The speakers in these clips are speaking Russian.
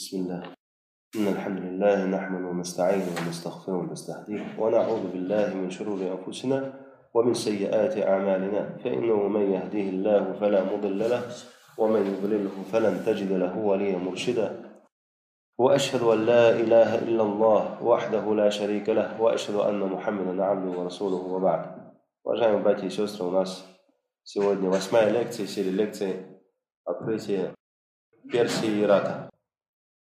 بسم الله. إن الحمد لله نحمد ونستعين ونستغفر ونستهديه ونعوذ بالله من شرور أنفسنا ومن سيئات أعمالنا. فإنه من يهديه الله فلا مضل له ومن يضلله فلن تجد له وليا مرشدا. وأشهد أن لا إله إلا الله وحده لا شريك له وأشهد أن محمدا عبده ورسوله وبعد. Уважаемые باتي и وناس у нас сегодня восьмая лекция серии лекций открытия Персии и Ирака.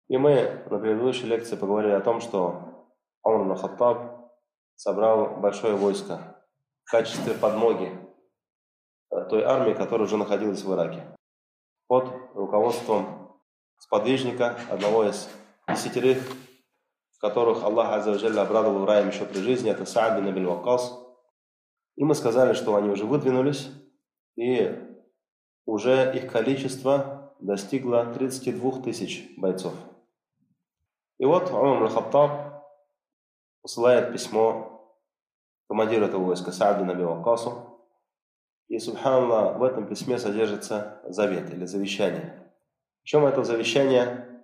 И мы на предыдущей лекции поговорили о том, что Умар Хаттаб собрал большое войско в качестве подмоги той армии, которая уже находилась в Ираке. Под руководством сподвижника, одного из десятерых, которых Аллах Аззаваджалля обрадовал раем еще при жизни, это Саад бин Абиль Вакас. И мы сказали, что они уже выдвинулись, и уже их количество достигло 32 тысяч бойцов. И вот Умар Хаттаб посылает письмо командиру этого войска Сааду Наби Вакасу. И, субханаллах, в этом письме содержится завет или завещание. Причем это завещание,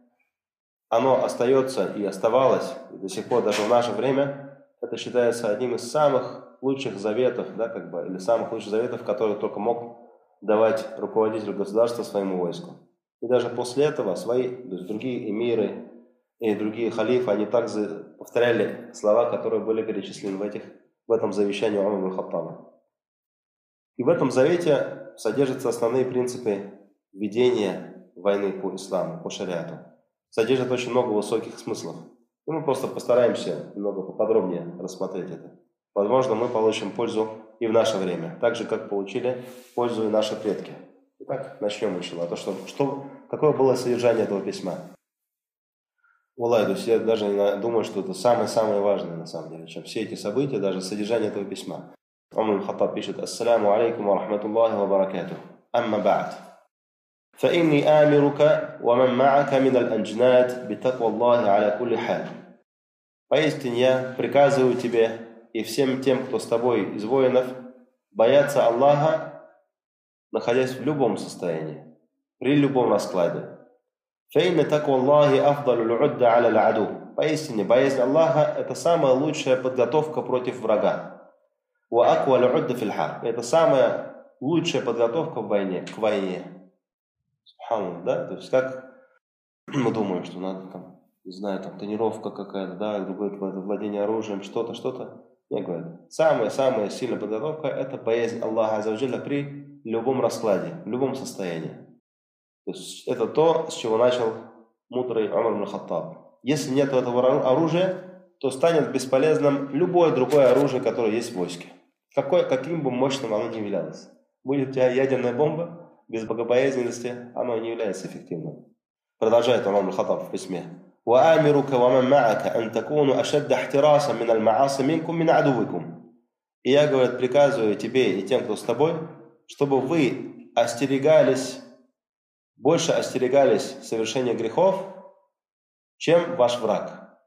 оно остается и оставалось и до сих пор, даже в наше время, это считается одним из самых лучших заветов, да, как бы, или самых лучших заветов, которые только мог давать руководитель государства своему войску. И даже после этого свои, то есть другие эмиры, и другие халифы, они также повторяли слова, которые были перечислены в, этих, в этом завещании Умар Хаттаба. И в этом завете содержатся основные принципы ведения войны по исламу, по шариату. Содержит очень много высоких смыслов. И мы просто постараемся немного поподробнее рассмотреть это. Возможно, мы получим пользу и в наше время, так же, как получили пользу и наши предки. Итак, начнем, иншалла. То, что, что, какое было содержание этого письма? Улай, то есть я даже думаю, что это самое-самое важное на самом деле, чем все эти события, даже содержание этого письма. Умар Хаттаб пишет «Ассаляму алейкум ва рахматуллахи ва баракатух. Амма ба'д. فإني آمرك ومن معك من الأنجناد بتقوى الله على كل حال. Поистине я приказываю тебе и всем тем, кто с тобой из воинов, бояться Аллаха, находясь в любом состоянии, при любом раскладе. Фейна так Аллахи афдалю удда аля аду. Поистине, боязнь Аллаха – это самая лучшая подготовка против врага. Ва аква удда фильхар. Это самая лучшая подготовка в войне, к войне. Субхану, да? То есть как мы думаем, что надо там, не знаю, там тренировка какая-то, да, другое владение оружием, что-то, что-то. Я говорю, самая-самая сильная подготовка – это боязнь Аллаха Азавджаля при любом раскладе, в любом состоянии. То есть это то, с чего начал мудрый Умар Хаттаб. Если нет этого оружия, то станет бесполезным любое другое оружие, которое есть в войске. Какой, каким бы мощным оно ни являлось. Будет у тебя ядерная бомба, без богобоязненности оно не является эффективным. Продолжает Умар Хаттаб в письме. وآمرك ومن معك أن تكونوا أشد احتراسا من المعاصي منكم من عدوكم. И я, говорит, приказываю тебе и тем, кто с тобой, чтобы вы остерегались больше остерегались совершения грехов, чем ваш враг.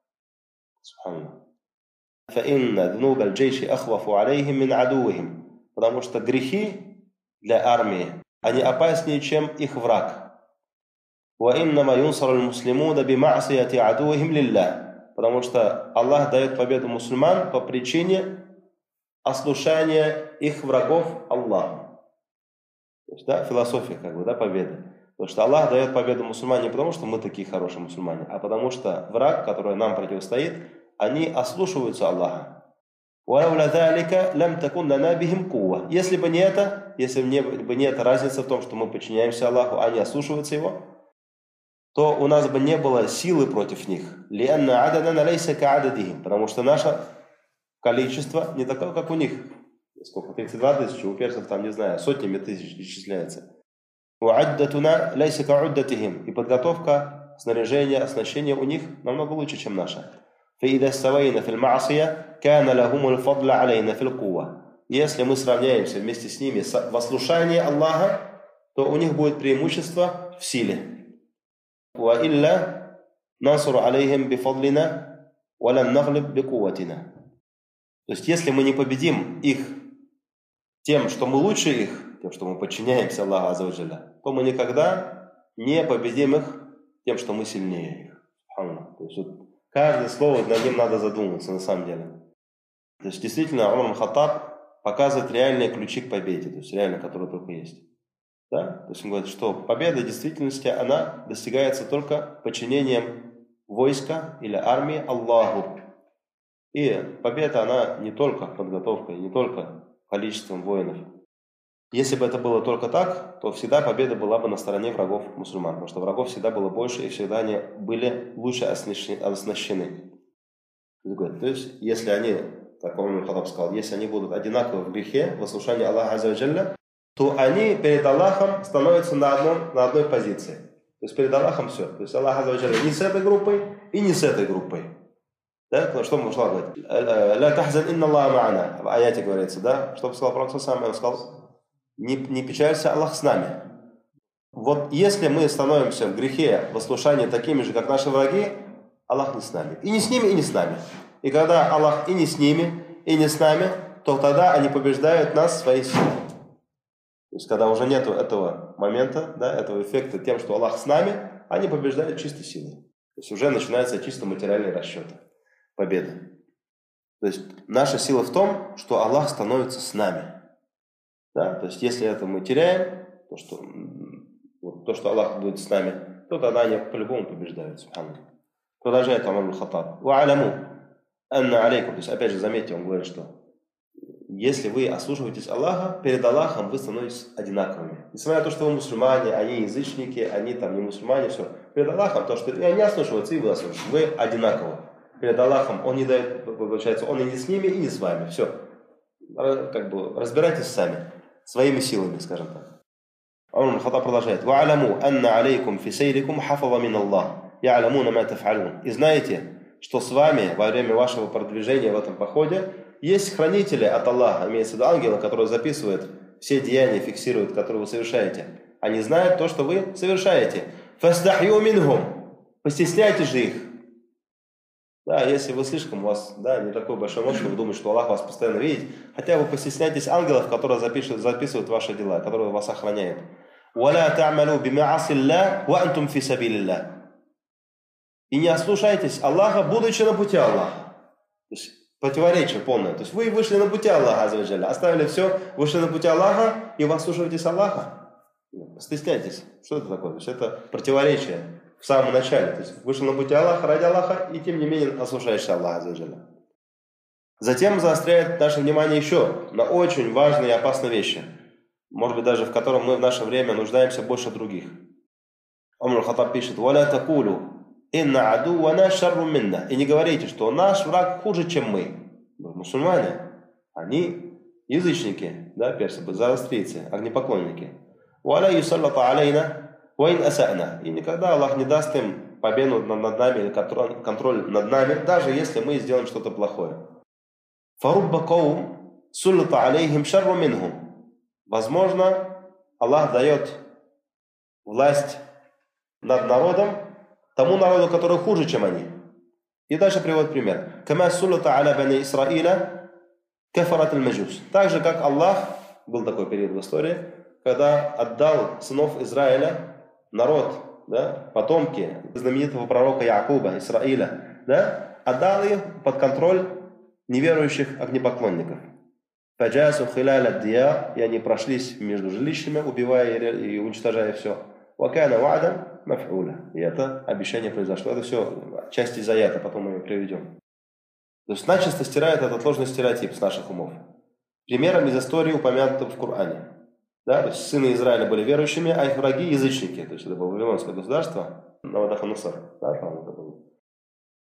Потому что грехи для армии, они опаснее, чем их враг. Потому что Аллах дает победу мусульман по причине ослушания их врагов Аллаху. То есть, да, философия, как бы, да, победы. Потому что Аллах дает победу мусульмане не потому, что мы такие хорошие мусульмане, а потому что враг, который нам противостоит, они ослушиваются Аллаха. Если бы не это, если бы не эта разница в том, что мы подчиняемся Аллаху, а не ослушиваются Его, то у нас бы не было силы против них. Потому что наше количество не такое, как у них. Сколько? 32 тысячи, у персов там, не знаю, сотнями тысяч исчисляется. وعدتنا ليس كعدتهم. И подготовка, снаряжение, оснащение у них намного лучше, чем наша. فإذا استوينا في المعصية كان لهم الفضل علينا في القوة. Если мы сравняемся вместе с ними в ослушании Аллаха, то у них будет преимущество в силе. وإلا ننصر عليهم بفضلنا ولن نغلب بقوتنا. То есть, если мы не победим их тем, что мы лучше их, тем, что мы подчиняемся Аллаху Азаваджаля, то мы никогда не победим их тем, что мы сильнее их. есть вот каждое слово, над ним надо задуматься на самом деле. То есть действительно Умар Хаттаб показывает реальные ключи к победе, то есть реально, которые только есть. Да? То есть он говорит, что победа в действительности, она достигается только подчинением войска или армии Аллаху. И победа, она не только подготовкой, не только количеством воинов. Если бы это было только так, то всегда победа была бы на стороне врагов мусульман, потому что врагов всегда было больше, и всегда они были лучше оснащены. То есть, если они, как Умар Хадаб сказал, если они будут одинаковы в грехе, в ослушании Аллаха Аззаджалля, то они перед Аллахом становятся на, одном, на одной позиции. То есть перед Аллахом все. То есть Аллах Аззаджалля не с этой группой и не с этой группой. Да? Что Мушла говорит? «Ля тахзан инна Аллах ма'ана». В аяте говорится, да? Что сказал Пророк сам? Он сказал, не, не печалься, Аллах с нами. Вот если мы становимся в грехе, в послушании такими же, как наши враги, Аллах не с нами. И не с ними, и не с нами. И когда Аллах и не с ними, и не с нами, то тогда они побеждают нас своей силой. То есть, когда уже нет этого момента, да, этого эффекта тем, что Аллах с нами, они побеждают чистой силой. То есть уже начинается чисто материальный расчет победы. То есть наша сила в том, что Аллах становится с нами. Да? То есть если это мы теряем, то что, вот, то, что Аллах будет с нами, то тогда они по-любому побеждают. Продолжает Амар Хатаб. Ва аляму анна алейкум. То есть опять же заметьте, он говорит, что если вы ослушиваетесь Аллаха, перед Аллахом вы становитесь одинаковыми. Несмотря на то, что вы мусульмане, они язычники, они там не мусульмане, все. Перед Аллахом, то, что и они ослушиваются, и вы ослушиваетесь. Вы одинаковы. Перед Аллахом Он не дает, получается, Он и не с ними, и не с вами. Все. Как бы разбирайтесь сами своими силами, скажем так. Умар Хата продолжает. «Ва'аляму анна алейкум фи сейрикум хафава мин Аллах, я'алямуна ма таф'алун». И знаете, что с вами во время вашего продвижения в этом походе есть хранители от Аллаха, имеется в виду ангелы, которые записывают все деяния, фиксируют, которые вы совершаете. Они знают то, что вы совершаете. «Фастахью минхум». Постесняйтесь же их. Да, если вы слишком, у вас да, не такой большой мозг, что вы думаете, что Аллах вас постоянно видит, хотя вы постесняйтесь ангелов, которые запишут, записывают ваши дела, которые вас охраняют. И не ослушайтесь Аллаха, будучи на пути Аллаха. То есть противоречие полное. То есть вы вышли на пути Аллаха, оставили все, вышли на пути Аллаха, и вы ослушиваетесь Аллаха. Стесняйтесь. Что это такое? То есть это противоречие в самом начале. То есть вышел на пути Аллаха ради Аллаха, и тем не менее ослушаешься Аллаха Аззаджаля. Затем заостряет наше внимание еще на очень важные и опасные вещи, может быть даже в котором мы в наше время нуждаемся больше других. Умар Хатаб пишет, «Валя такулу, инна аду вана шарру минна». И не говорите, что наш враг хуже, чем мы. Мусульмане, они язычники, да, персы, заострийцы, огнепоклонники. «Валя юсаллата алейна Вайн асана. И никогда Аллах не даст им победу над нами или контроль, контроль над нами, даже если мы сделаем что-то плохое. Фарубба каум суллата алейхим шарру минхум. Возможно, Аллах дает власть над народом тому народу, который хуже, чем они. И дальше приводит пример. Кама суллата аля бани Исраиля кафарат аль-маджус. Так же, как Аллах, был такой период в истории, когда отдал сынов Израиля народ, да, потомки знаменитого пророка Якуба, Исраиля, да, отдал их под контроль неверующих огнепоклонников. Фаджасу хиляля дия, и они прошлись между жилищами, убивая и уничтожая все. Вакана вадан мафуля. И это обещание произошло. Это все часть из аята, потом мы ее приведем. То есть начисто стирает этот ложный стереотип с наших умов. Примером из истории упомянутым в Коране. Да, то есть сыны Израиля были верующими, а их враги язычники. То есть это было Вавилонское государство, Навадаханусар. Да, там это было.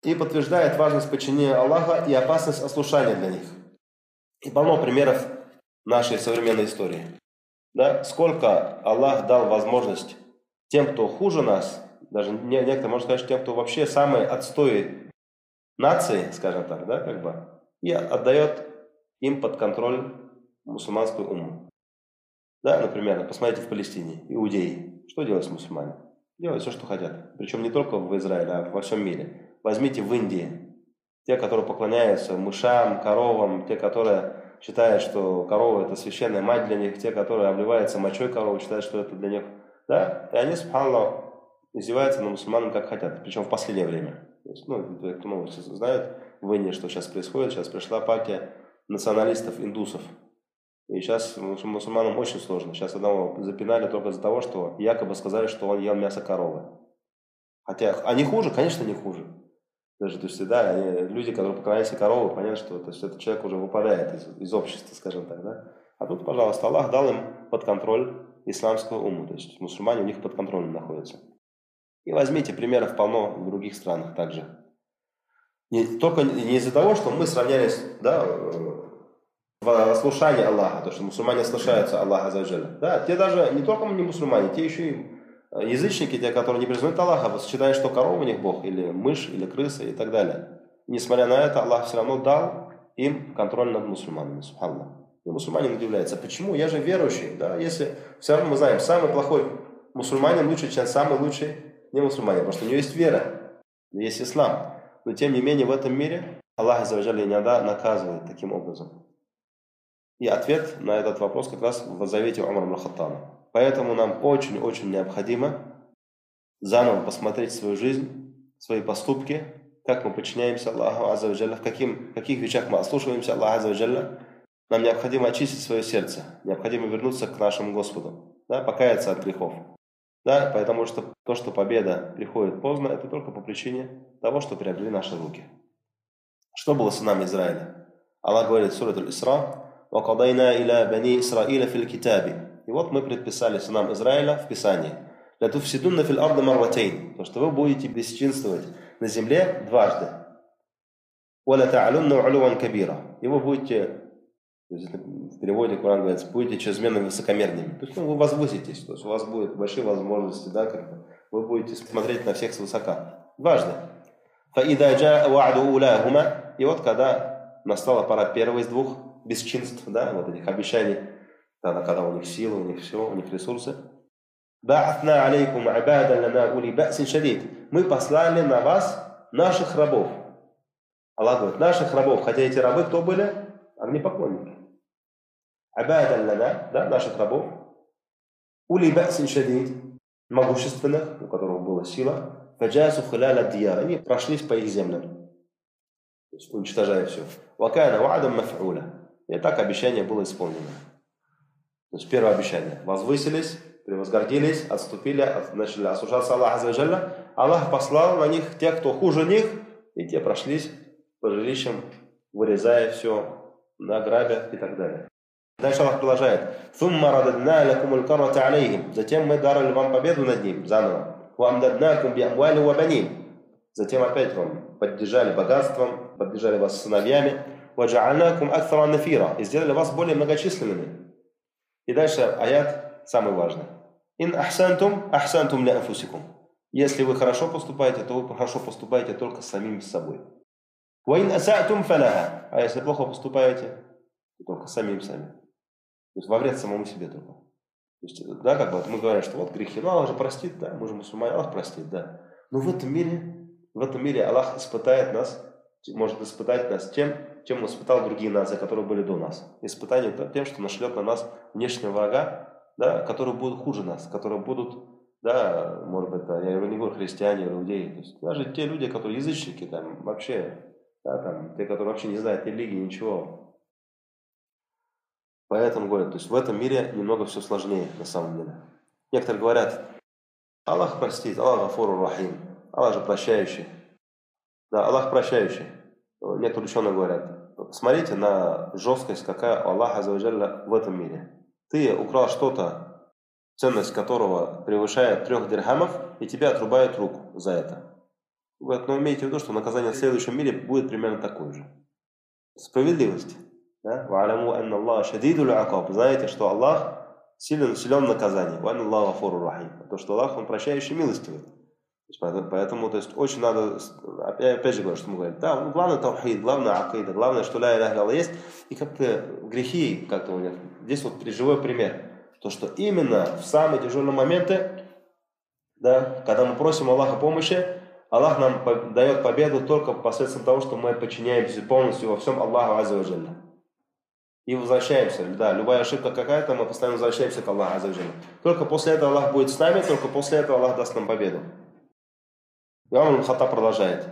И подтверждает важность подчинения Аллаха и опасность ослушания для них. И полно примеров нашей современной истории. Да? Сколько Аллах дал возможность тем, кто хуже нас, даже некоторые, можно сказать, тем, кто вообще самые отстои нации, скажем так, да, как бы, и отдает им под контроль мусульманскую уму. Да, например, посмотрите в Палестине, иудеи. Что делают с мусульмане? Делают все, что хотят. Причем не только в Израиле, а во всем мире. Возьмите в Индии. Те, которые поклоняются мышам, коровам, те, которые считают, что корова это священная мать для них, те, которые обливаются мочой коровы, считают, что это для них. Да? И они, субханаллах, издеваются на мусульман как хотят, причем в последнее время. Есть, ну, кто новости знают, в Индии, что сейчас происходит. Сейчас пришла партия националистов-индусов. И сейчас мусульманам очень сложно. Сейчас одного запинали только из-за того, что якобы сказали, что он ел мясо коровы. Хотя они хуже, конечно, не хуже. Даже, то есть, да, они, люди, которые поклоняются коровы, понятно, что то есть, этот человек уже выпадает из, из общества, скажем так, да. А тут, пожалуйста, Аллах дал им под контроль исламского уму, то есть мусульмане у них под контролем находятся. И возьмите примеров полно в других странах также. Не, только не из-за того, что мы сравнялись да, в слушании Аллаха, то, что мусульмане слушаются Аллаха Азаджаля. Да, те даже, не только не мусульмане, те еще и язычники, те, которые не признают Аллаха, считают, что корова у них Бог, или мышь, или крыса и так далее. Несмотря на это, Аллах все равно дал им контроль над мусульманами, субханаллах. И мусульманин удивляется, почему? Я же верующий, да, если все равно мы знаем, самый плохой мусульманин лучше, чем самый лучший не мусульманин, потому что у него есть вера, есть ислам. Но тем не менее в этом мире Аллах Азаваджаль иногда наказывает таким образом. И ответ на этот вопрос как раз в завете Умара Махатана. Поэтому нам очень-очень необходимо заново посмотреть свою жизнь, свои поступки, как мы подчиняемся Аллаху Азаваджалля, в каким, каких вещах мы ослушиваемся Аллаха Азаваджалля. Нам необходимо очистить свое сердце, необходимо вернуться к нашему Господу, да, покаяться от грехов. Да, потому что то, что победа приходит поздно, это только по причине того, что приобрели наши руки. Что было с нами Израиля? Аллах говорит в Сурат Аль-Исра, وَقَضَيْنَا إِلَى بَنِي إِسْرَائِيلَ فِي الْكِتَابِ И вот мы предписали сынам Израиля в Писании. لَتُفْسِدُنَّ فِي الْأَرْضِ مَرَّتَيْنِ То, что вы будете бесчинствовать на земле дважды. وَلَتَعْلُنَّ عُلُوًا كَبِيرًا И вы будете в переводе Коран говорится, будете чрезмерно высокомерными. То есть ну, вы возвыситесь, то есть у вас будут большие возможности, да, как бы, вы будете смотреть на всех свысока. Дважды. И вот когда настала пора первой из двух бесчинств, да, вот этих обещаний, тогда, когда у них силы, у них все, у них ресурсы. Мы послали на вас наших рабов. Аллах говорит, наших рабов, хотя эти рабы кто были? Огнепоклонники. Абадан лана, да, наших рабов. Ули басин шадид, могущественных, у которых была сила. Фаджасу халяля дияр, они прошлись по их землям. То есть уничтожая все. Вакана ваадам маф'уля. И так обещание было исполнено. То есть первое обещание. Возвысились, превозгордились, отступили, начали осуждаться Аллаха Азаваджалля. Аллах послал на них тех, кто хуже них, и те прошлись по жилищам, вырезая все, награбя и так далее. Дальше Аллах продолжает. Затем мы дарили вам победу над ним заново. Затем опять вам поддержали богатством, поддержали вас сыновьями. وَجَعَلْنَاكُمْ أَكْثَرَ نَفِيرًا и сделали вас более многочисленными. И дальше аят самый важный. «Ин ахсантум, ахсантум ля анфусикум». Если вы хорошо поступаете, то вы хорошо поступаете только с самим собой. «Ваин асатум фаляха». А если плохо поступаете, то только с самим сами. То есть во вред самому себе только. То есть, да, как бы мы говорим, что вот грехи, ну Аллах же простит, да, мы же мусульмане, Аллах простит, да. Но в этом мире, в этом мире Аллах испытает нас, может испытать нас тем, чем испытал другие нации, которые были до нас. Испытание тем, что нашлет на нас внешнего врага, да, которые будут хуже нас, которые будут, да, может быть, да, я не говорю христиане, иудеи, то есть даже те люди, которые язычники, там, вообще, да, там, те, которые вообще не знают религии, ничего. Поэтому говорят, то есть в этом мире немного все сложнее, на самом деле. Некоторые говорят, Аллах простит, Аллах Гафуру Рахим, Аллах же прощающий. Да, Аллах прощающий. Некоторые ученые говорят, посмотрите на жесткость, какая у Аллаха в этом мире. Ты украл что-то, ценность которого превышает трех дирхамов, и тебя отрубают руку за это. Говорят, но имейте в виду, что наказание в следующем мире будет примерно такое же. Справедливость. Да? Знаете, что Аллах силен, силен наказание. То, что Аллах, Он прощающий милостивый. Поэтому, то есть, очень надо, опять, опять же говорю, что мы говорим, да, ну, главное таухид, главное акида, главное, что ля иляха есть, и как-то грехи, как-то у них, здесь вот живой пример, то, что именно в самые тяжелые моменты, да, когда мы просим Аллаха помощи, Аллах нам дает победу только посредством того, что мы подчиняемся полностью во всем Аллаху Аззаваджалля. И возвращаемся, да, любая ошибка какая-то, мы постоянно возвращаемся к Аллаху Аззаваджалля. Только после этого Аллах будет с нами, только после этого Аллах даст нам победу. Умар Хаттаб продолжает.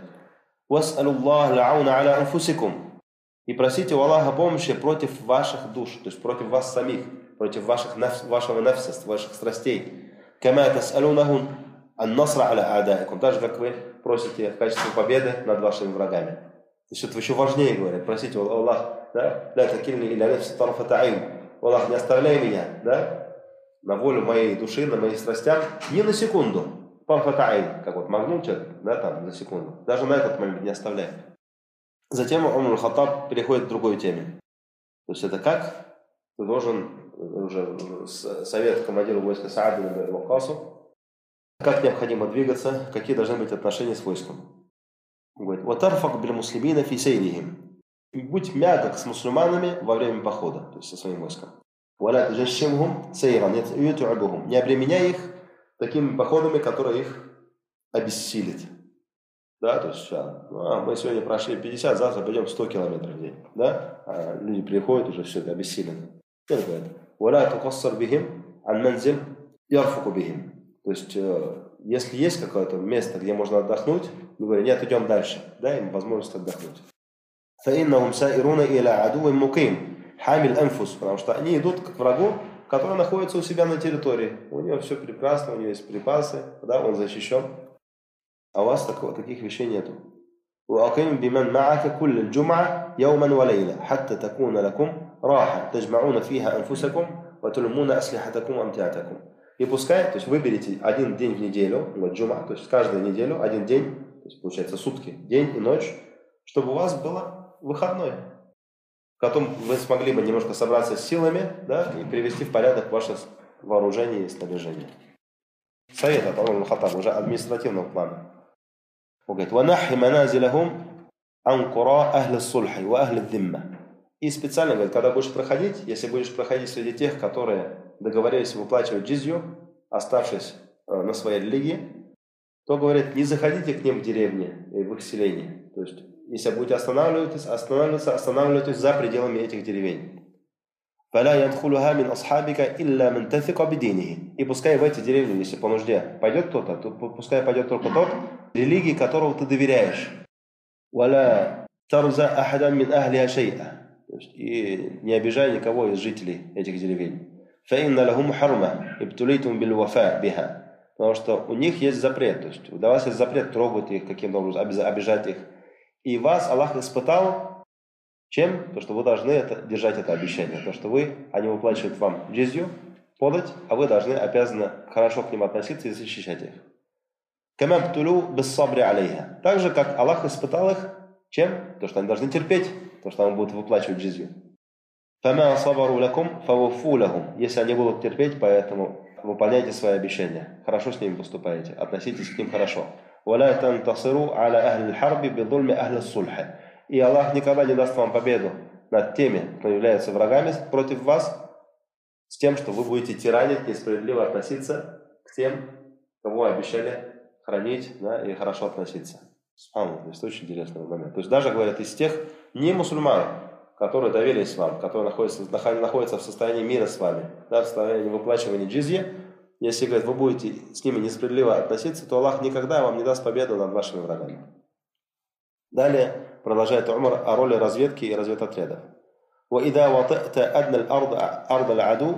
И просите у Аллаха помощи против ваших душ, то есть против вас самих, против ваших, вашего нафса, ваших страстей. Так же, как вы просите в качестве победы над вашими врагами. То есть это еще важнее, говорят. Просите у Аллаха, да? Аллах, не оставляй меня, да? На волю моей души, на моих страстях, ни на секунду. Памфатаин, как вот человек, да, там, за секунду. Даже на этот момент не оставляй. Затем Умар Хаттаб переходит к другой теме. То есть это как ты должен, уже совет командиру войска Сааду Вакасу, как необходимо двигаться, какие должны быть отношения с войском. Он говорит, «Ватарфак биль муслимина фи сейрихим». Будь мягок с мусульманами во время похода, то есть со своим войском. «Валя тажашшимхум сейран юту'абухум». Не обременяй их такими походами, которые их обессилит. Да, то есть а, ну, а мы сегодня прошли 50, завтра пойдем 100 километров в день. Да? А люди приходят, уже все это обессилены. Как говорят? «Валя тукассар бихим ан манзил ярфуку бихим». То есть, э, если есть какое-то место, где можно отдохнуть, мы говорим, нет, идем дальше. Дай им возможность отдохнуть. فإنهم سائرون إلى عدو مقيم حامل أنفس потому что они идут к врагу, который находится у себя на территории. У него все прекрасно, у него есть припасы, да, он защищен. А у вас такого, таких вещей нету. وأقيم بمن معك كل الجمعة يوما وليلة حتى تكون لكم راحة تجمعون فيها أنفسكم وتلمون أسلحتكم وأمتعتكم. И пускай, то есть выберите один день в неделю, вот джума, то есть каждую неделю один день, то есть получается сутки, день и ночь, чтобы у вас было выходной, в котором вы смогли бы немножко собраться с силами да, и привести в порядок ваше вооружение и снаряжение. Совет от Умар Хаттаба, уже административного плана. Он говорит, «Ванахи маназилахум анкура ахли сульхи ва ахли димма». И специально говорит, когда будешь проходить, если будешь проходить среди тех, которые договорились выплачивать джизью, оставшись э, на своей религии, то, говорит, не заходите к ним в деревне, в их селение. То есть, если будете останавливаться, останавливаться, останавливайтесь за пределами этих деревень. И пускай в эти деревни, если по нужде пойдет кто-то, то пускай пойдет только тот, религии которого ты доверяешь. И не обижай никого из жителей этих деревень. Потому что у них есть запрет. То есть у вас есть запрет трогать их каким-то образом, обижать их. И вас Аллах испытал чем? То, что вы должны это, держать это обещание. То, что вы, они выплачивают вам джизью, подать, а вы должны, обязаны хорошо к ним относиться и защищать их. Камабтулу бессабри алейха. Так же, как Аллах испытал их, чем? То, что они должны терпеть, то, что они будут выплачивать джизью. Фама сабару лакум фавуфу. Если они будут терпеть, поэтому выполняйте свои обещания. Хорошо с ними поступаете, относитесь к ним хорошо. ولا تنتصروا على أهل الحرب بظلم أهل الصلح. И Аллах никогда не даст вам победу над теми, кто является врагами против вас, с тем, что вы будете тиранить, несправедливо относиться к тем, кого обещали хранить да, и хорошо относиться. Субхану, то есть очень интересный момент. То есть даже, говорят, из тех не мусульман, которые доверились вам, которые находятся, находятся в состоянии мира с вами, да, в состоянии выплачивания джизьи, если, говорит, вы будете с ними несправедливо относиться, то Аллах никогда вам не даст победу над вашими врагами. Далее продолжает Умар о роли разведки и разведотрядов. وإذا وطئت أدنى الأرض أرض العدو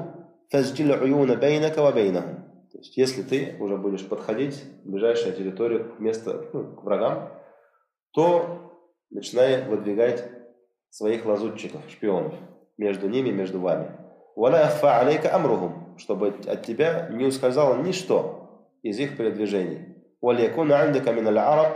فاسجل عيون بينك وبينهم. То есть, если ты уже будешь подходить в ближайшую территорию к месту, ну, к врагам, то начинай выдвигать своих лазутчиков, шпионов, между ними, между вами. ولا يخفى عليك أمرهم, чтобы от тебя не ускользало ничто из их передвижений. وليكون عندك من العرب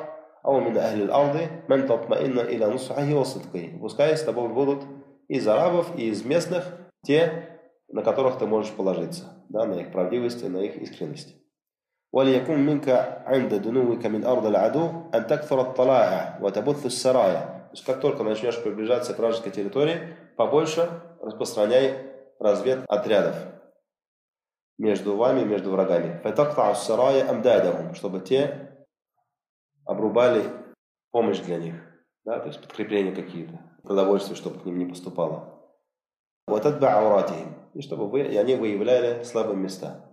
أو من أهل الأرض من تطمئن إلى نصحه وصدقه. Пускай с тобой будут из арабов и из местных те, на которых ты можешь положиться, да, на их правдивость и на их искренность. وليكن منك عند دنوك من أرض العدو أن تكثر الطلائع وتبث السرايا то есть как только начнешь приближаться к вражеской территории, побольше распространяй разведотрядов между вами и между врагами. чтобы те обрубали помощь для них, да, то есть подкрепления какие-то, продовольствие, чтобы к ним не поступало. Вот и чтобы вы, и они выявляли слабые места.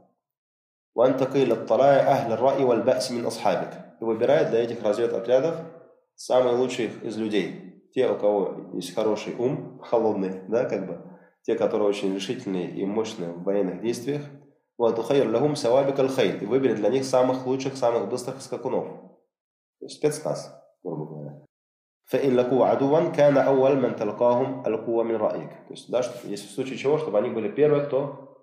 И выбирает для этих разведотрядов самые лучших из людей. Те, у кого есть хороший ум, холодный, да, как бы, те, которые очень решительные и мощные в военных действиях, «Ватухайр лахум савабик аль-хайль» и выберет для них самых лучших, самых быстрых скакунов. То есть спецназ, грубо говоря. «Фаин лаку адуван кана ауал ман талкахум алкува мин раик». То есть, да, что, если в случае чего, чтобы они были первые, кто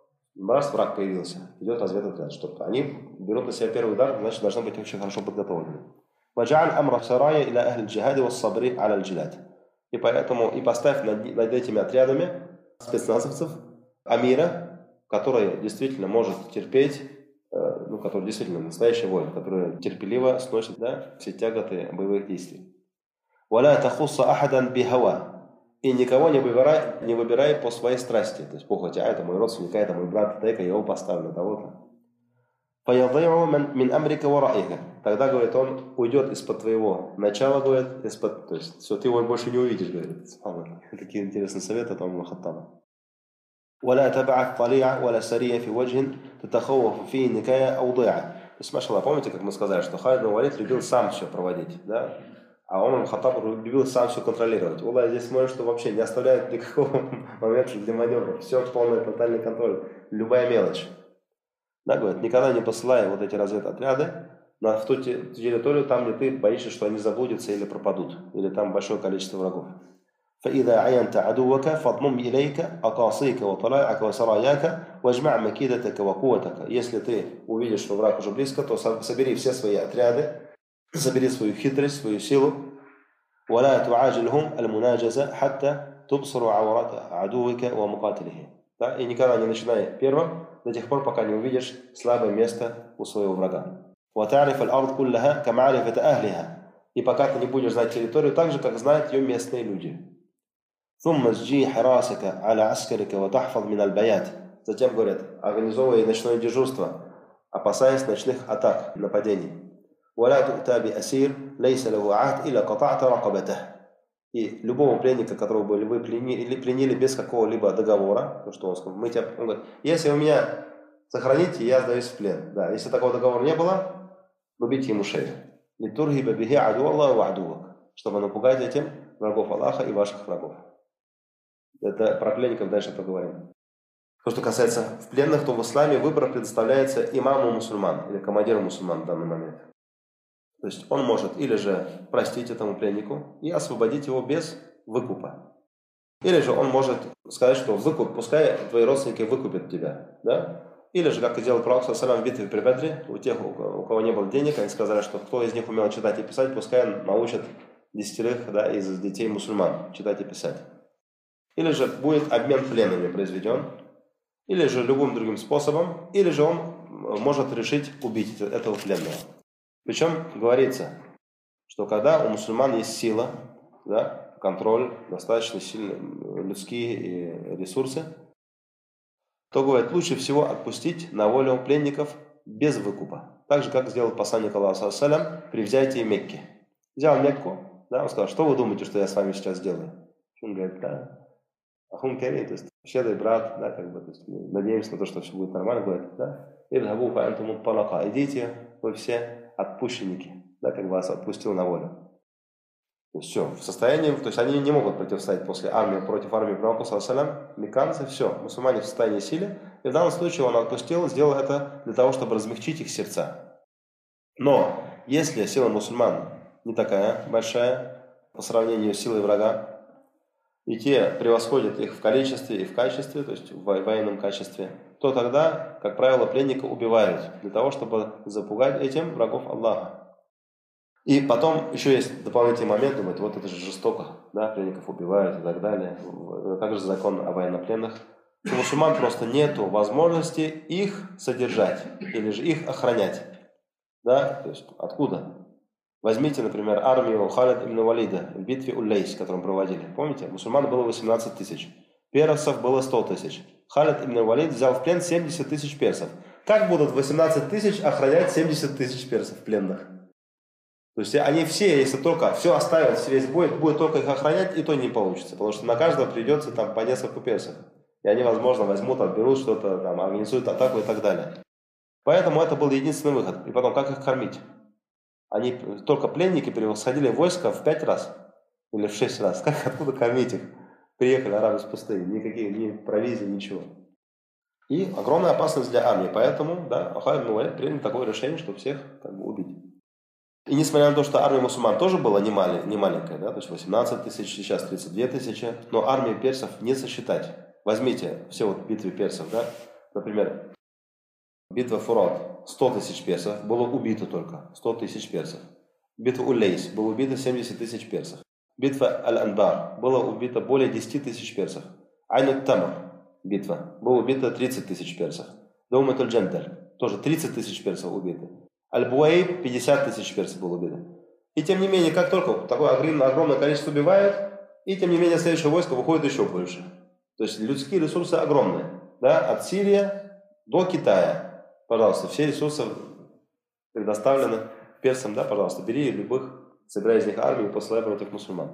раз враг появился, идет разведотряд, чтобы они берут на себя первый удар, значит, должны быть очень хорошо подготовлены. «Ваджаан амра сарая иля ахль джихади вассабри аля джилад». И поэтому, и поставь над, над этими отрядами спецназовцев Амира, который действительно может терпеть, э, ну, который действительно настоящий воин, который терпеливо сносит да, все тяготы боевых действий. «Валя тахусса ахадан бихава» И никого не выбирай, не выбирай по своей страсти, то есть похоти, а это мой родственник, а это мой брат, дай-ка я его поставлю, того-то. мин амрика вараика. Тогда, говорит, он уйдет из-под твоего начала, говорит, из-под, то есть, все, ты его больше не увидишь, говорит. Такие интересные советы от Умар Хаттаба. ولا تبعث طليعة ولا سرية في وجه تتخوف فيه نكاية أو ضيعة. То есть, машалла, помните, как мы сказали, что Халид Валид любил сам все проводить, да? А он Хаттаб любил сам все контролировать. Улай здесь смотрит, что вообще не оставляет никакого момента для маневра. Все полный тотальный контроль. Любая мелочь. Да, говорит, никогда не посылай вот эти разведотряды на, в ту территорию, там, где ты боишься, что они заблудятся или пропадут. Или там большое количество врагов. فإذا عينت عدوك فاضمم إليك أقاصيك وطلائعك وسراياك واجمع مكيدتك وقوتك. Если ты увидишь, что враг уже близко, то собери все свои отряды, собери свою хитрость, свою силу. ولا تعاجلهم المناجزة حتى تبصر عورات عدوك ومقاتله. Да? И никогда не начинай первым до тех пор, пока не увидишь слабое место у своего врага. وتعرف الأرض كلها كمعرفة أهلها. И пока ты не будешь знать территорию так же, как знают ее местные люди. ثم سجي حراسك على عسكرك وتحفظ من البيات. Затем говорят, организовывай ночное дежурство, опасаясь ночных атак, нападений. ولا تؤتى بأسير ليس له عهد إلا قطعت رقبته. И любого пленника, которого были вы пленили, или пленили без какого-либо договора, то что он сказал, мы тебя, он говорит, если вы меня сохраните, я сдаюсь в плен. Да, если такого договора не было, рубите ему шею. Литургиба бихи аду Аллаху адувак. Чтобы напугать этим врагов Аллаха и ваших врагов. Это про пленников дальше поговорим. То, что касается в пленных, то в исламе выбор предоставляется имаму мусульман или командиру мусульман в данный момент. То есть он может или же простить этому пленнику и освободить его без выкупа. Или же он может сказать, что выкуп, пускай твои родственники выкупят тебя. Да? Или же, как и делал Пророк Салам в битве при Бедре, у тех, у кого не было денег, они сказали, что кто из них умел читать и писать, пускай научат десятерых да, из детей мусульман читать и писать. Или же будет обмен пленами произведен, или же любым другим способом, или же он может решить убить этого пленного. Причем говорится, что когда у мусульман есть сила, да, контроль, достаточно сильные людские ресурсы, то, говорит, лучше всего отпустить на волю пленников без выкупа. Так же, как сделал посланник Аллаха Салям при взятии Мекки. Взял Мекку, да, он сказал, что вы думаете, что я с вами сейчас сделаю? Он говорит, да, Ахун то есть щедрый брат, да, как бы, то есть, мы надеемся на то, что все будет нормально, говорит, да, идите, вы все отпущенники, да, как вас отпустил на волю. Все, в состоянии, то есть они не могут противостоять после армии против армии пророка, салям, меканцы, все, мусульмане в состоянии силы, и в данном случае он отпустил, сделал это для того, чтобы размягчить их сердца. Но если сила мусульман не такая большая по сравнению с силой врага, и те превосходят их в количестве и в качестве, то есть в военном качестве, то тогда, как правило, пленника убивают для того, чтобы запугать этим врагов Аллаха. И потом еще есть дополнительный момент, думают, вот это же жестоко, да, пленников убивают и так далее. Как же закон о военнопленных? У мусульман просто нет возможности их содержать или же их охранять. Да, то есть откуда? Возьмите, например, армию Халид ибн Валида в битве Улейс, которую проводили. Помните, мусульман было 18 тысяч. Персов было 100 тысяч. Халид ибн Валид взял в плен 70 тысяч персов. Как будут 18 тысяч охранять 70 тысяч персов пленных? То есть они все, если только все оставят, весь бой, будет только их охранять, и то не получится. Потому что на каждого придется там по несколько персов. И они, возможно, возьмут, отберут что-то, там, организуют атаку и так далее. Поэтому это был единственный выход. И потом, как их кормить? Они только пленники превосходили войско в пять раз или в шесть раз. Как, откуда кормить их? Приехали арабы с пустыни, никаких, ни провизии, ничего. И огромная опасность для армии. Поэтому, да, Ахай ибн принял такое решение, что всех как бы убить. И несмотря на то, что армия мусульман тоже была не, маленькая, да, то есть 18 тысяч, сейчас 32 тысячи, но армию персов не сосчитать. Возьмите все вот битвы персов, да, например, битва Фурат, 100 тысяч персов, было убито только 100 тысяч персов. Битва Улейс, было убито 70 тысяч персов. Битва Аль-Анбар, было убито более 10 тысяч персов. Айнут Тамар, битва, было убито 30 тысяч персов. Доумат Аль-Джандаль, тоже 30 тысяч персов убиты. Аль-Буаиб 50 тысяч персов было убито. И тем не менее, как только такое огромное количество убивают, и тем не менее следующее войско выходит еще больше. То есть людские ресурсы огромные. Да? От Сирии до Китая. Пожалуйста, все ресурсы предоставлены персам, да, пожалуйста, бери любых, собирай из них армию и посылай против мусульман.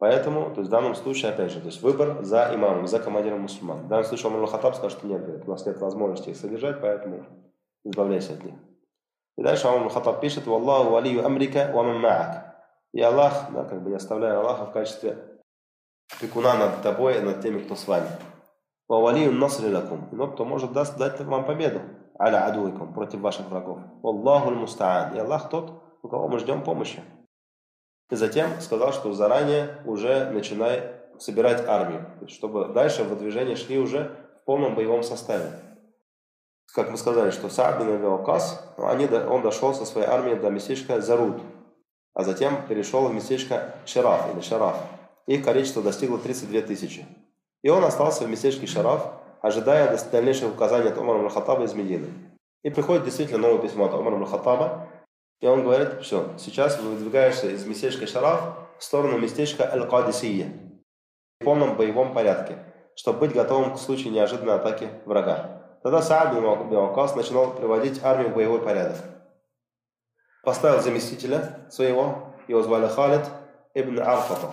Поэтому, то есть в данном случае, опять же, то есть выбор за имамом, за командиром мусульман. В данном случае Омар Хаттаб скажет, что нет, говорит, у нас нет возможности их содержать, поэтому избавляйся от них. И дальше Омар Хаттаб пишет, «Валлаху валию амрика ва ма'ак». И Аллах, да, как бы я оставляю Аллаха в качестве пекуна над тобой и над теми, кто с вами. «Ва валию насри лакум». Но кто может даст, дать вам победу. «Аля адуикум» против ваших врагов. «Валлаху мустаан». И Аллах тот, у кого мы ждем помощи. И затем сказал, что заранее уже начинай собирать армию, чтобы дальше выдвижение шли уже в полном боевом составе как мы сказали, что Саад бин Вакас, они, он дошел со своей армией до местечка Заруд, а затем перешел в местечко Шараф или Шараф. Их количество достигло 32 тысячи. И он остался в местечке Шараф, ожидая дальнейших указаний от Умара Мухатаба из Медины. И приходит действительно новое письмо от Умара Мухатаба, и он говорит, все, сейчас вы выдвигаешься из местечка Шараф в сторону местечка Аль-Кадисия в полном боевом порядке, чтобы быть готовым к случаю неожиданной атаки врага. Тогда Саад бин начинал приводить армию в боевой порядок. Поставил заместителя своего, его звали Халид ибн Арфата.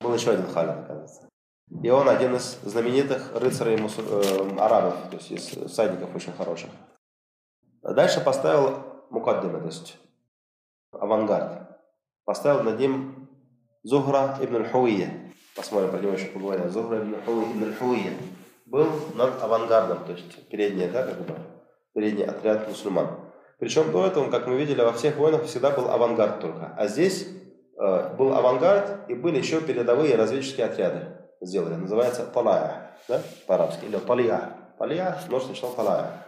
Был еще один Халид, оказывается. И он один из знаменитых рыцарей мусу... э, арабов, то есть из всадников очень хороших. Дальше поставил Мукаддима, то есть авангард. Поставил над ним Зухра ибн аль-Хуия. Посмотрим, про него еще поговорим. Зухра ибн аль-Хуия был над авангардом, то есть передний, да, как бы, передний отряд мусульман. Причем до этого, как мы видели, во всех войнах всегда был авангард только. А здесь э, был авангард и были еще передовые разведческие отряды сделали. Называется талая, да, по-арабски, или талия. Талия, множество число талая.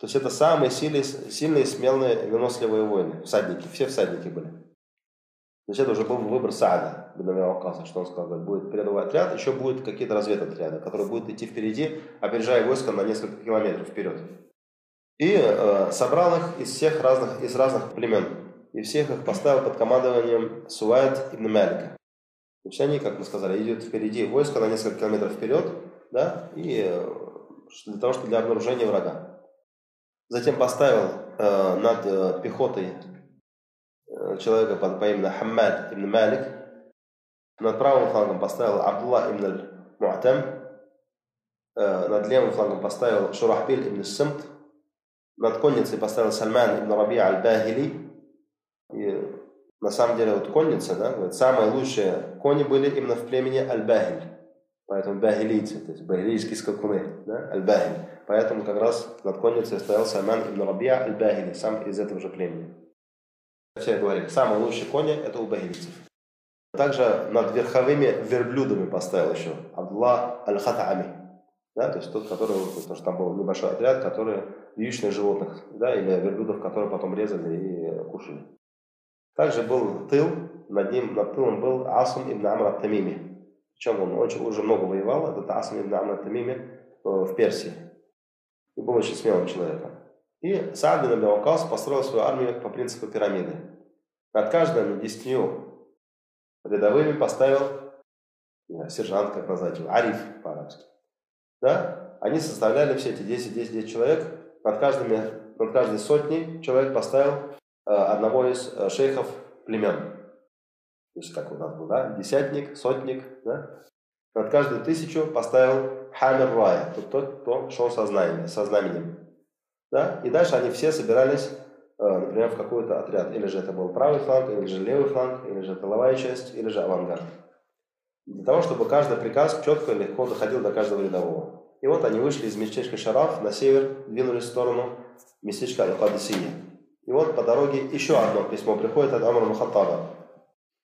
То есть это самые сильные, сильные, смелые, выносливые войны. Всадники, все всадники были. То есть это уже был выбор Саада, Бенавиа что он сказал, будет передовой отряд, еще будут какие-то разведотряды, которые будут идти впереди, опережая войско на несколько километров вперед. И э, собрал их из всех разных, из разных племен. И всех их поставил под командованием Суайд ибн Малика. То есть они, как мы сказали, идут впереди войска на несколько километров вперед, да, и э, для того, чтобы для обнаружения врага. Затем поставил э, над э, пехотой человека по, по имени Хаммад ибн Малик. Над правым флангом поставил Абдулла ибн Муатам. Над левым флангом поставил Шурахбиль ибн Симт. Над конницей поставил Сальман ибн Раби аль-Бахили. И на самом деле вот конница, да, говорит, самые лучшие кони были именно в племени Аль-Бахиль. Поэтому бахилийцы, то есть бахилийские скакуны, да, Аль-Бахиль. Поэтому как раз над конницей стоял Сальман ибн Рабия Аль-Бахили, сам из этого же племени. Все говорили, самые лучшие кони – это у багилийцев. Также над верховыми верблюдами поставил еще Абдулла Аль-Хатами. Да, то есть тот, который, потому что там был небольшой отряд, который вьючных животных, да, или верблюдов, которые потом резали и кушали. Также был тыл, над ним, над тылом был Асум ибн Амр Тамими. Причем он очень, уже много воевал, этот Асум ибн Амр э, в Персии. И был очень смелым человеком. И Саад бин Абиакас построил свою армию по принципу пирамиды. Над каждым десятью рядовыми поставил знаю, сержант, как назвать его, ариф по-арабски. Да? Они составляли все эти 10-10 человек. Над, каждыми, над каждой сотней человек поставил э, одного из э, шейхов племен. То есть, как у нас был, да? Десятник, сотник, да? Над каждую тысячу поставил хамер рая, тот, тот, кто шел со знаменем. Со знаменем. Да? И дальше они все собирались например, в какой-то отряд. Или же это был правый фланг, или же левый фланг, или же тыловая часть, или же авангард. Для того, чтобы каждый приказ четко и легко доходил до каждого рядового. И вот они вышли из местечка Шараф на север, двинулись в сторону местечка Аль-Кадисия. И вот по дороге еще одно письмо приходит от Амра Мухаттаба.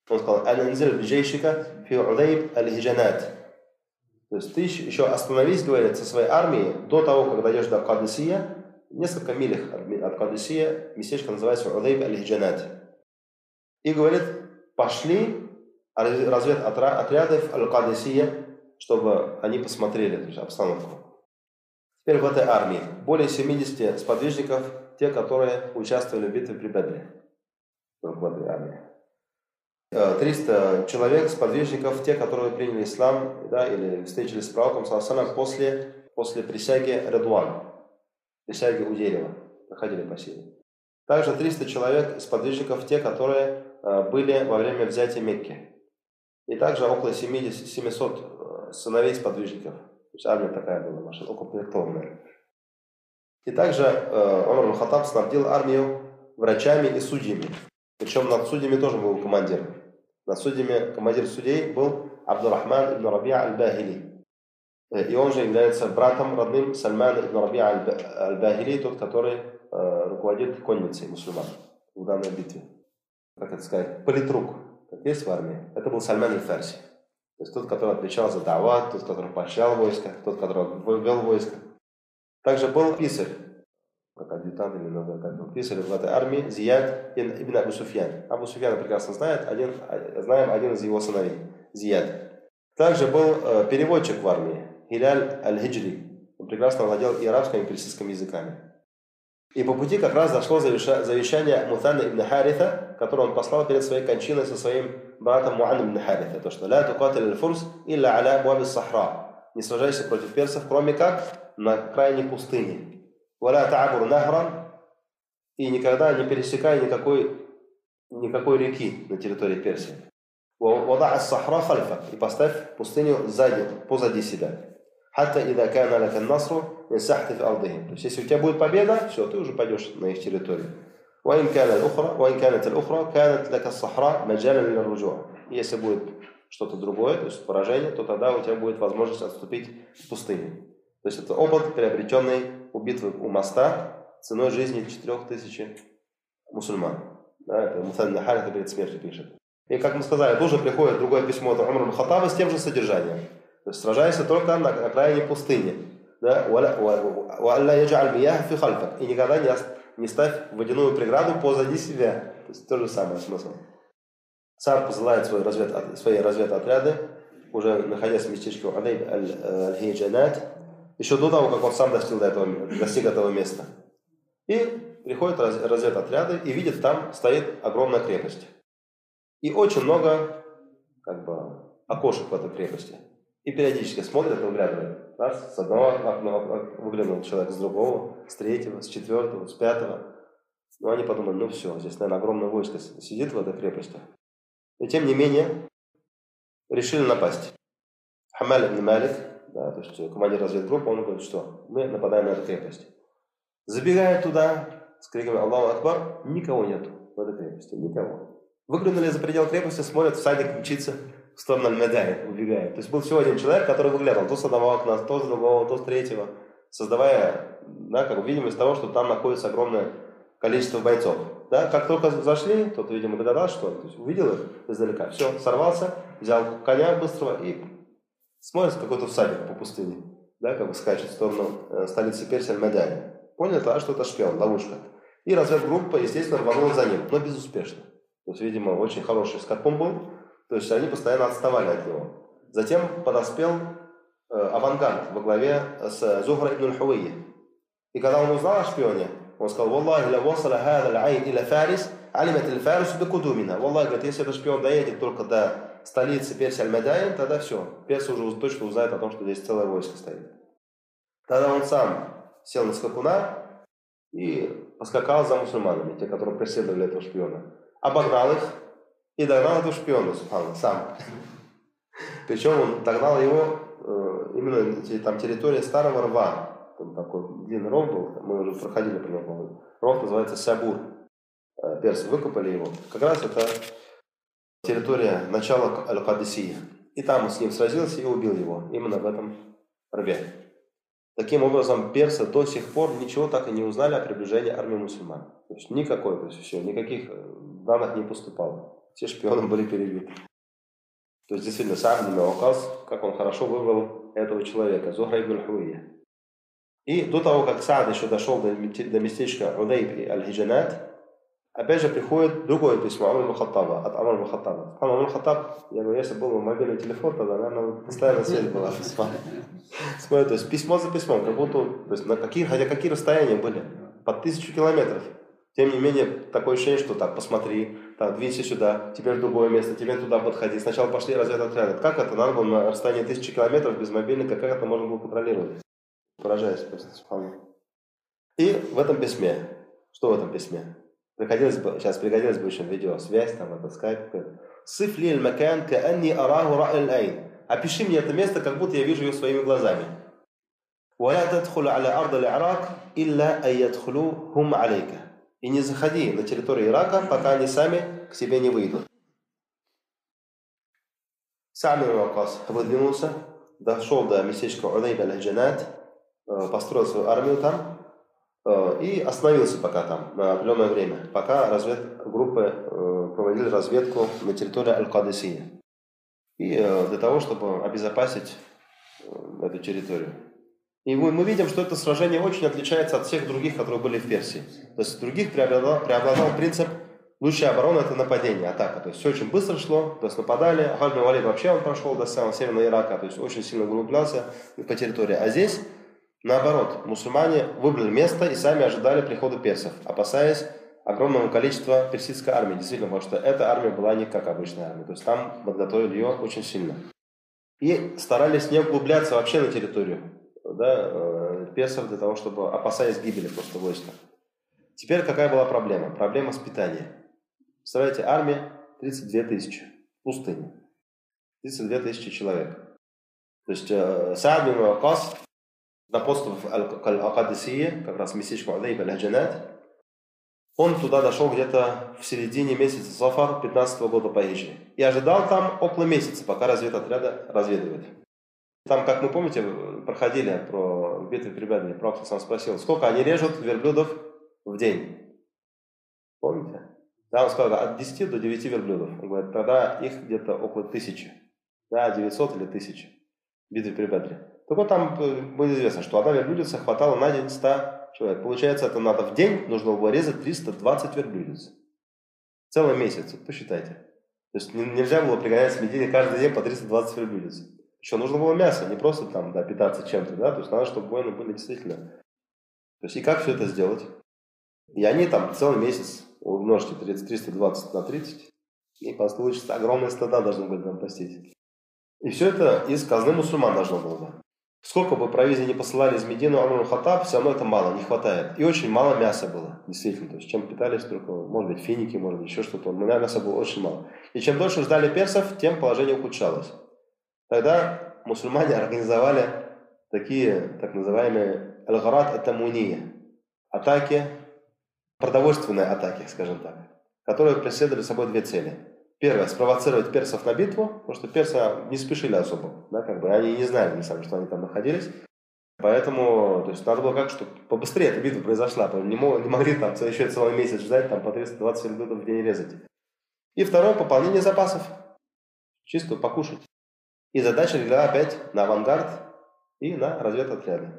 Он сказал, «Ананзиль биджейшика фи удайб аль-хиджанат». То есть ты еще остановись, говорит, со своей армией до того, как дойдешь до Кадисия, несколько милях от Кадисия, местечко называется Удайб аль-хиджанат. И говорит, пошли разведотряды в Аль-Кадисия, чтобы они посмотрели то есть, обстановку. Теперь в этой армии более 70 сподвижников, те, которые участвовали в битве при Бедре. В этой армии. 300 э, человек, сподвижников, те, которые приняли ислам да, или встретились с пророком Саласаном после, после присяги Редуан, присяги у дерева, проходили по силе. Также 300 человек, сподвижников, те, которые э, были во время взятия Мекки. И также около 70, 700 э, сыновей сподвижников. То есть армия такая была, наша, укомплектованная. И также э, Омар Хаттаб снабдил армию врачами и судьями. Причем над судьями тоже был командир. Над судьями командир судей был Абдурахман ибн Рабиа аль-Бахили. Э, и он же является братом родным Сальмана ибн Рабиа аль-Бахили, тот, который э, руководит конницей мусульман в данной битве. Как это сказать? Политрук как есть в армии, это был Сальман аль-Фарси. То есть тот, который отвечал за дават, тот, который поощрял войско, тот, который ввел войско. Также был писарь, как адъютант или как был писарь в этой армии, Зияд ибн Абу Суфьян. Абу Суфьян прекрасно знает, один, знаем один из его сыновей, Зияд. Также был э, переводчик в армии, Хиляль аль-Хиджри. Он прекрасно владел и арабским, и персидским языками. И по пути как раз зашло завещание Мутана ибн Харита, которое он послал перед своей кончиной со своим братом Муан ибн Харита. То, что «Ля тукатиль аль-фурс илля аля буаби сахра». Не сражайся против персов, кроме как на крайней пустыне. «Валя та'абур нахран» и никогда не пересекай никакой, никакой реки на территории Персии. «Вада ас-сахра хальфа» и поставь пустыню сзади, позади себя. Хатта ида кана лака насру сахти ардихим. То есть, если у тебя будет победа, все, ты уже пойдешь на их территорию. وإن كان الأخرى وإن كانت الأخرى كانت لك الصحراء مجالا للرجوع. Если будет что-то другое, то есть поражение, то тогда у тебя будет возможность отступить в пустыню. То есть это опыт, приобретенный у битвы у моста ценой жизни 4000 мусульман. Да, это Нахар, это перед смертью пишет. И как мы сказали, тоже приходит другое письмо от Умар Хаттаба с тем же содержанием. То есть сражайся только на окраине пустыни. Да? И никогда не, не ставь водяную преграду позади себя. То есть то же самое смысл. Царь посылает свой развед, свои разведотряды, уже находясь в местечке Алейб аль-Хиджанат, еще до того, как он сам достиг, до этого, достиг этого места. И приходят разведотряды и видят, там стоит огромная крепость. И очень много как бы, окошек в этой крепости. И периодически смотрят и выглядывают. Раз, с одного окна выглянул человек, с другого, с третьего, с четвертого, с пятого. Ну, они подумали, ну все, здесь, наверное, огромное войско сидит в этой крепости. И тем не менее, решили напасть. Хамаль ибн Малик, да, то есть командир разведгруппы, он говорит, что мы нападаем на эту крепость. Забегая туда, с криками Аллаху Акбар, никого нету в этой крепости, никого. Выглянули за предел крепости, смотрят, всадник мчится в сторону Аль-Медай, убегает. То есть был всего один человек, который выглядывал то с одного окна, то с другого, то с третьего, создавая да, как видимость того, что там находится огромное количество бойцов. Да? Как только зашли, тот, видимо, догадался, что то есть увидел их издалека. Все, сорвался, взял коня быстрого и смотрит какой-то всадник по пустыне, да, как бы скачет в сторону э, столицы Персии Аль-Медани. Понял, да, что это шпион, ловушка. И разведгруппа, естественно, рванула за ним, но безуспешно. То есть, видимо, очень хороший скакун был, то есть они постоянно отставали от него. Затем подоспел э, авангард во главе с Зухра ибн Хуи. И когда он узнал о шпионе, он сказал, «Валлахи ля васала хада иля фарис, алимат иль фарис бекудумина». Валлахи, говорит, если этот шпион доедет только до столицы Персии Аль-Медайн, тогда все. Персы уже точно узнают о том, что здесь целое войско стоит. Тогда он сам сел на скакуна и поскакал за мусульманами, те, которые преследовали этого шпиона. Обогнал их, и догнал этого шпиона, субхана, сам. Причем он догнал его э, именно там территория старого рва. Там такой длинный ров был, мы уже проходили по нему. Ров называется Сабур. э, персы выкупали его. Как раз это территория начала Аль-Кадисии. И там он с ним сразился и убил его. Именно в этом рве. Таким образом, персы до сих пор ничего так и не узнали о приближении армии мусульман. То есть никакой, то есть все, никаких э, данных не поступало. Все шпионы были перебиты. То есть действительно, сам указ, как он хорошо выбрал этого человека, Зухра ибн Хуия. И до того, как Саад еще дошел до, до местечка Удайб и Аль-Хиджанат, опять же приходит другое письмо Амр Мухаттаба, от Амр Мухаттаба. Амр Мухаттаб, я говорю, если был мобильный телефон, тогда, наверное, постоянно связь была письма. Смотри, то есть письмо за письмом, как будто, то есть на какие, хотя какие расстояния были? Под тысячу километров. Тем не менее, такое ощущение, что так, посмотри, так, двинься сюда, теперь в другое место, теперь туда подходи. Сначала пошли разведотряды. Как это? Надо было на расстоянии тысячи километров без мобильника, как это можно было контролировать? Поражаюсь просто. И в этом письме, что в этом письме? Приходилось бы, сейчас пригодилось бы еще видеосвязь, там, это скайп. Сифли макан каанни араху айн. Опиши мне это место, как будто я вижу его своими глазами. ولا تدخل على أرض العراق إلا أن يدخلوا هم عليك и не заходи на территорию Ирака, пока они сами к себе не выйдут. Сами Вакас выдвинулся, дошел до местечка Удайб аль-Хаджанат, э, построил свою армию там э, и остановился пока там на определенное время, пока развед... группы э, проводили разведку на территории Аль-Кадисия. И для того, чтобы обезопасить эту территорию. И мы, мы видим, что это сражение очень отличается от всех других, которые были в Персии. То есть в других преобладал, преобладал принцип лучшая оборона это нападение, атака. То есть все очень быстро шло, то есть нападали. Ахальбин Валид вообще он прошел до самого северного Ирака, то есть очень сильно углублялся по территории. А здесь наоборот, мусульмане выбрали место и сами ожидали прихода персов, опасаясь огромного количества персидской армии. Действительно, потому что эта армия была не как обычная армия. То есть там подготовили ее очень сильно. И старались не углубляться вообще на территорию да, э, персов для того, чтобы, опасаясь гибели просто войска. Теперь какая была проблема? Проблема с питанием. Представляете, армия 32 тысячи пустыне. 32 тысячи человек. То есть э, Саад Вакас на постов Аль-Акадисия, как раз местечко Адайб Аль-Хаджанат, он туда дошел где-то в середине месяца Сафар 15 -го года по Иджи. И ожидал там около месяца, пока разведотряда разведывает. Там, как мы помните, проходили про битвы при Бедре, Пророк сам спросил, сколько они режут верблюдов в день? Помните? Да, он сказал, от 10 до 9 верблюдов. Он говорит, тогда их где-то около тысячи. Да, 900 или 1000 битвы при Бедре. Вот там э, было известно, что одна верблюдица хватала на день 100 человек. Получается, это надо в день, нужно было резать 320 верблюдиц. Целый месяц, посчитайте. То есть нельзя было пригонять с медини каждый день по 320 верблюдиц. Еще нужно было мясо, не просто там да, питаться чем-то, да, то есть надо, чтобы воины были действительно. То есть и как все это сделать? И они там целый месяц умножьте 30, 320 на 30, и получится огромные стада должны были там постить. И все это из казны мусульман должно было бы. Сколько бы провизии не посылали из Медины Амру Хатаб, все равно это мало, не хватает. И очень мало мяса было, действительно. То есть чем питались только, может быть, финики, может быть, еще что-то. Но мяса было очень мало. И чем дольше ждали персов, тем положение ухудшалось. Тогда мусульмане организовали такие так называемые аль-гарат атамуния, атаки, продовольственные атаки, скажем так, которые преследовали собой две цели. Первое – спровоцировать персов на битву, потому что персы не спешили особо, да, как бы они не знали, не сами, что они там находились. Поэтому, то есть надо было как, чтобы побыстрее эта битва произошла, не, мог, не могли там еще целый месяц ждать, там по 320 минут в день резать. И второе – пополнение запасов. Чисто покушать. И задача легла опять на авангард и на разведотряды.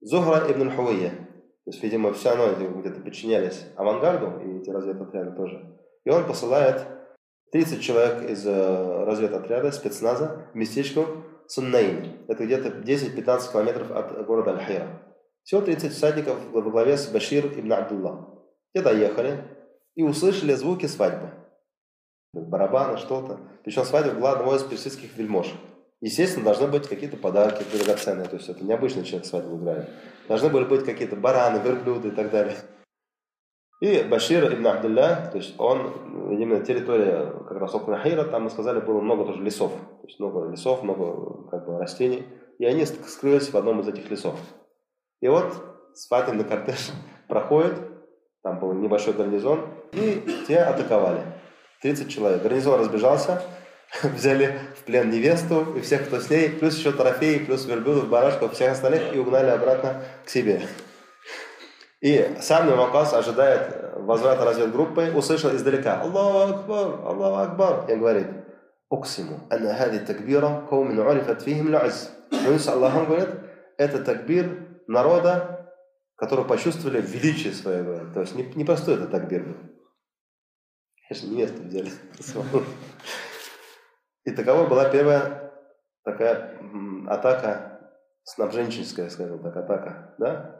Зухра ибн Хуия. То есть, видимо, все равно где-то подчинялись авангарду, и эти разведотряды тоже. И он посылает 30 человек из э, разведотряда, спецназа, местечко Суннаин. Это где-то 10-15 километров от города Аль-Хира. Всего 30 всадников во главе с Башир ибн Абдулла. Те доехали и услышали звуки свадьбы барабаны, что-то. Причем свадьба была одного из персидских вельмож. Естественно, должны быть какие-то подарки драгоценные, то есть это необычный человек свадьбу играет. Должны были быть какие-то бараны, верблюды и так далее. И Башир ибн Абдулля, то есть он, именно территория как раз около Хира, там мы сказали, было много тоже лесов. То есть много лесов, много как бы, растений. И они скрылись в одном из этих лесов. И вот свадебный кортеж проходит, там был небольшой гарнизон, и те атаковали. 30 человек. Гарнизон разбежался, взяли в плен невесту и всех, кто с ней, плюс еще трофеи, плюс верблюдов, барашков, всех остальных, и угнали обратно к себе. И сам Вакас ожидает возврата разведгруппы, услышал издалека «Аллаху Акбар! Аллаху Акбар!» и говорит «Уксиму, анна хади такбира каумин урифат фихим лa'аз». Юнус Аллахом говорит, это такбир народа, которые почувствовали величие своего. То есть не, не это такбир был. Конечно, невесту взяли. И таковой была первая такая атака, снабженческая, скажем так, атака, да?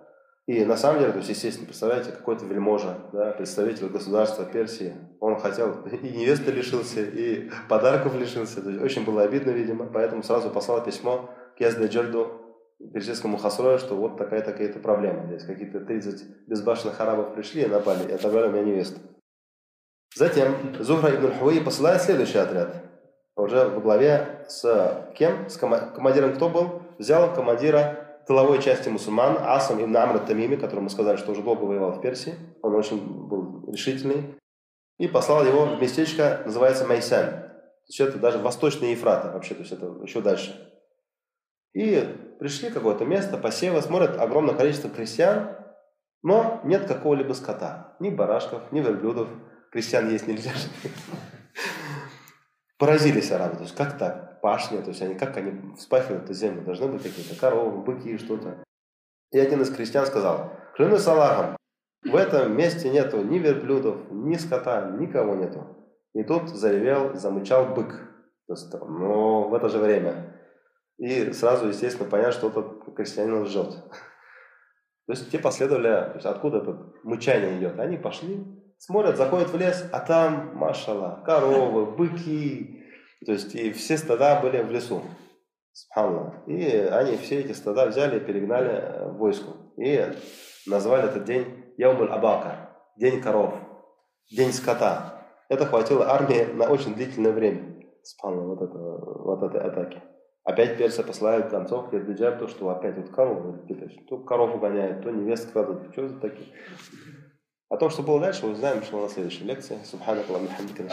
И на самом деле, то есть, естественно, представляете, какой-то вельможа, да, представитель государства Персии, он хотел, и невесты лишился, и подарков лишился, то есть очень было обидно, видимо, поэтому сразу послал письмо к Язде Джерду, персидскому Хасрою, что вот такая-такая-то проблема. Здесь какие-то 30 безбашенных арабов пришли и напали, и отобрали у меня невесту. Затем Зухра ибн Хуи посылает следующий отряд. Уже во главе с кем? С командиром кто был? Взял командира тыловой части мусульман Асам ибн Амр Тамими, который мы сказали, что уже долго воевал в Персии. Он очень был решительный. И послал его в местечко, называется Майсан. То есть это даже восточный Ефрат вообще, то есть это еще дальше. И пришли в какое-то место, посевы, смотрят огромное количество крестьян, но нет какого-либо скота. Ни барашков, ни верблюдов. Крестьян есть нельзя. Поразились арабы. То есть как так? Пашня, то есть они как они вспахивают эту землю? Должны быть какие-то коровы, быки, что-то. И один из крестьян сказал, клянусь Аллахом, в этом месте нету ни верблюдов, ни скота, никого нету. И тут заревел, замычал бык. Но в это же время. И сразу, естественно, понять, что этот крестьянин лжет. То есть те последовали, то есть откуда это мычание идет. Они пошли, смотрят, заходят в лес, а там, машала, коровы, быки. То есть и все стада были в лесу. И они все эти стада взяли и перегнали э, войску. И назвали этот день Яумуль Абака, день коров, день скота. Это хватило армии на очень длительное время. Субханаллах, вот, это, вот этой атаки. Опять персы посылают концов к то, что опять вот корову, то корову гоняют, то невест крадут. Что за такие? О том, что было дальше, мы знаем, что на следующей лекции. Субханакаллаху хамдика,